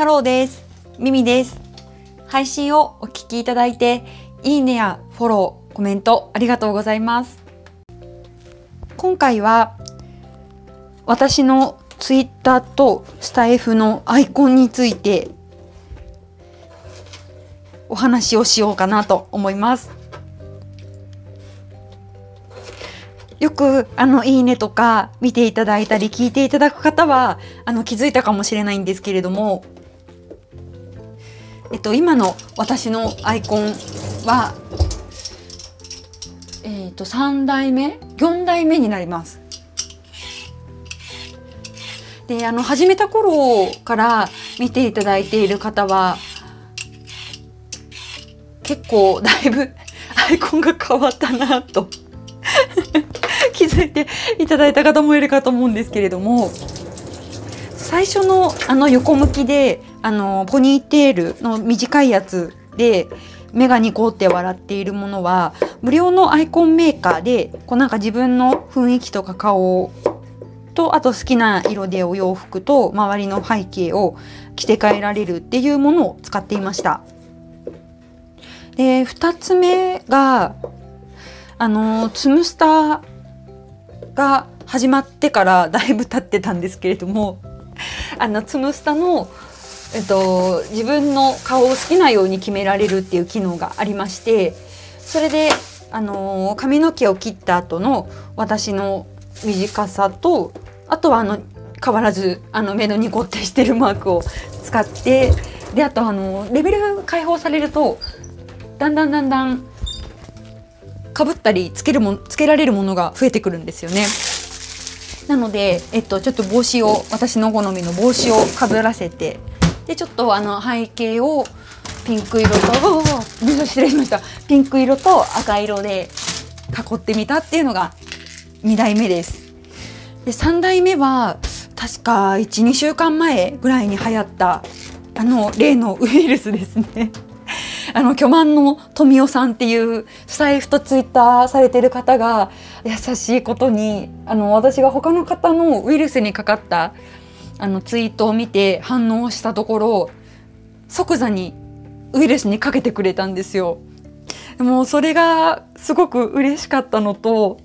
ハローです。ミミです。配信をお聞きいただいて、いいねやフォロー、コメントありがとうございます。今回は私のツイッターとスタエフのアイコンについてお話をしようかなと思います。よくあのいいねとか見ていただいたり聞いていただく方はあの気づいたかもしれないんですけれども、えっと、今の私のアイコンは、えっと、3代目4代目になります。であの始めた頃から見ていただいている方は結構だいぶ アイコンが変わったなと 気づいていただいた方もいるかと思うんですけれども最初のあの横向きであのポニーテールの短いやつで目がニコって笑っているものは無料のアイコンメーカーでこうなんか自分の雰囲気とか顔とあと好きな色でお洋服と周りの背景を着て変えられるっていうものを使っていました。で2つ目があのツムスターが始まってからだいぶ経ってたんですけれどもあのツムスタの、えっと、自分の顔を好きなように決められるっていう機能がありましてそれであの髪の毛を切った後の私の短さとあとはあの変わらずあの目のニコってしてるマークを使ってであとあのレベルが解放されるとだんだんだんだんかぶったりつけるもつけられるものが増えてくるんですよね。なので、えっと、ちょっと帽子を私の好みの帽子をかぶらせてでちょっとあの背景をピンク色と失礼しましたピンク色と赤色で囲ってみたっていうのが2代目です。で3代目は確か12週間前ぐらいに流行ったあの例のウイルスですね。あの巨万の富夫さんっていうスタイフとツイッターされてる方が優しいことにあの私が他の方のウイルスにかかったあのツイートを見て反応したところ即座にウイルスにかけてくれたんですよ。もうそれがすごく嬉しかったのと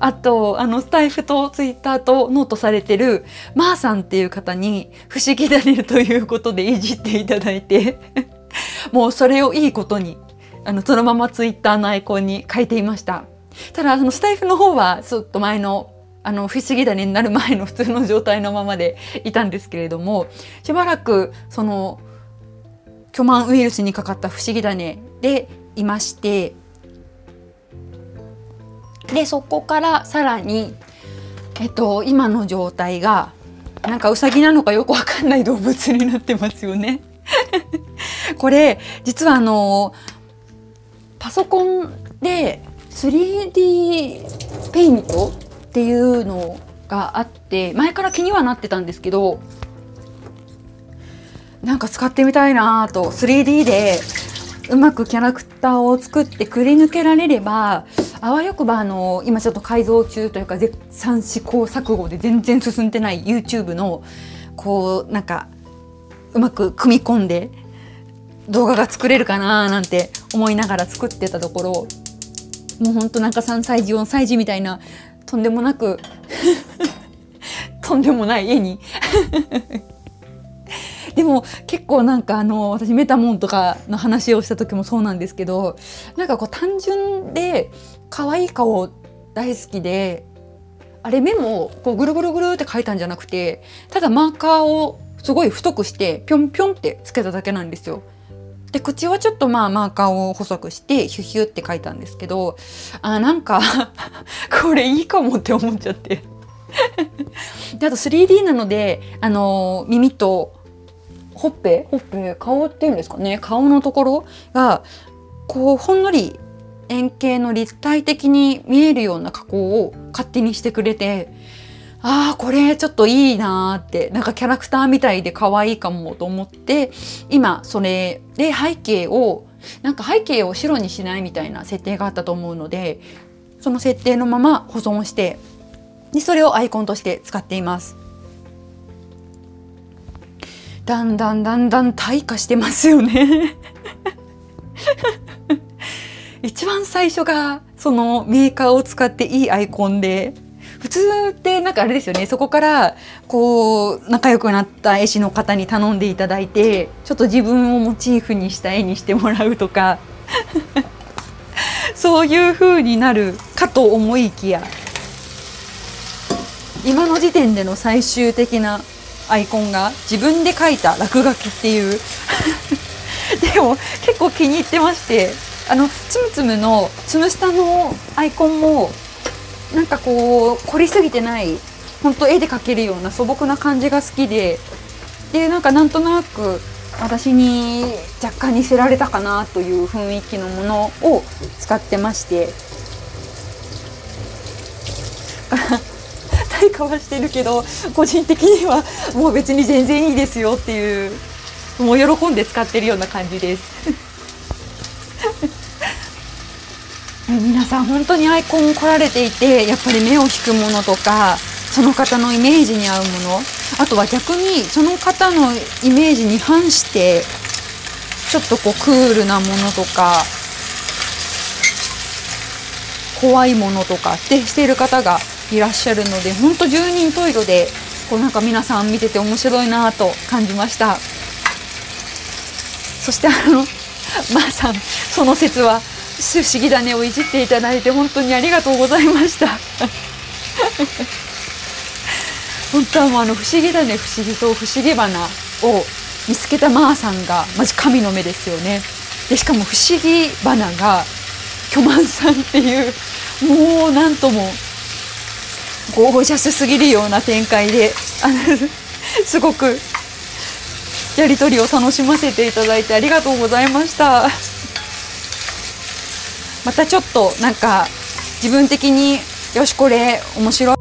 あとあのスタイフとツイッターとノートされてるまーさんっていう方に「不思議だね」ということでいじっていただいて もうそれをいいことにあのそのままツイッターのアイコンに変えていましたただそのスタイフの方はちょっと前のあの不思議だねになる前の普通の状態のままでいたんですけれどもしばらくその巨万ウイルスにかかった不思議だねでいましてでそこからさらにえっと今の状態がなんかウサギなのかよくわかんない動物になってますよね。これ実はあのパソコンで 3D ペイントっていうのがあって前から気にはなってたんですけどなんか使ってみたいなと 3D でうまくキャラクターを作ってくり抜けられればあわよくばあの今ちょっと改造中というか絶賛試行錯誤で全然進んでない YouTube のこうなんかうまく組み込んで動画が作れるかななんて思いながら作ってたところもうほんとなんか3歳児4歳児みたいなとんでもなくとんでもない絵にでも結構なんかあの私メタモンとかの話をした時もそうなんですけどなんかこう単純で可愛い顔大好きであれ目もこうぐるぐるぐるって描いたんじゃなくてただマーカーをすごい太くしてぴょんぴょんってつけただけなんですよ。で口はちょっとまあマーカーを細くしてヒュヒュって書いたんですけどあなんか これいいかもって思っちゃって。であと 3D なのであの耳とほっぺ？ほっぺ。顔っていうんですかね。顔のところがこうほんのり円形の立体的に見えるような加工を勝手にしてくれてああこれちょっといいなってなんかキャラクターみたいで可愛いかもと思って今それで背景をなんか背景を白にしないみたいな設定があったと思うのでその設定のまま保存してでそれをアイコンとして使っています。だんだんだんだん退化してますよね 一番最初がそのメーカーを使っていいアイコンで普通ってなんかあれですよね。そこからこう仲良くなった絵師の方に頼んでいただいてちょっと自分をモチーフにした絵にしてもらうとか そういう風になるかと思いきや今の時点での最終的なアイコンが自分で描いた落書きっていう。でも結構気に入ってましてあのつむつむのつむスタのアイコンもなんかこう凝りすぎてない本当絵で描けるような素朴な感じが好きででなんかなんとなく私に若干似せられたかなという雰囲気のものを使ってまして。対価はしてるけど個人的にはもう別に全然いいですよっていうもう喜んで使ってるような感じです。皆さん本当にアイコン来られていてやっぱり目を引くものとかその方のイメージに合うもの。あとは逆にその方のイメージに反してちょっとこうクールなものとか怖いものとかってしている方がいらっしゃるので本当十人十色でこうなんか皆さん見てて面白いなと感じました。そしてあのまあさんその説は不思議種をいじっていただいて本当にありがとうございました。本当はもうあの不思議種不思議そう不思議花を見つけたまーさんがマジ神の目ですよね。でしかも不思議花が巨万さんっていうもうなんともゴージャスすぎるような展開であの すごくやり取りを楽しませていただいてありがとうございました。またちょっとなんか自分的によしこれ面白い。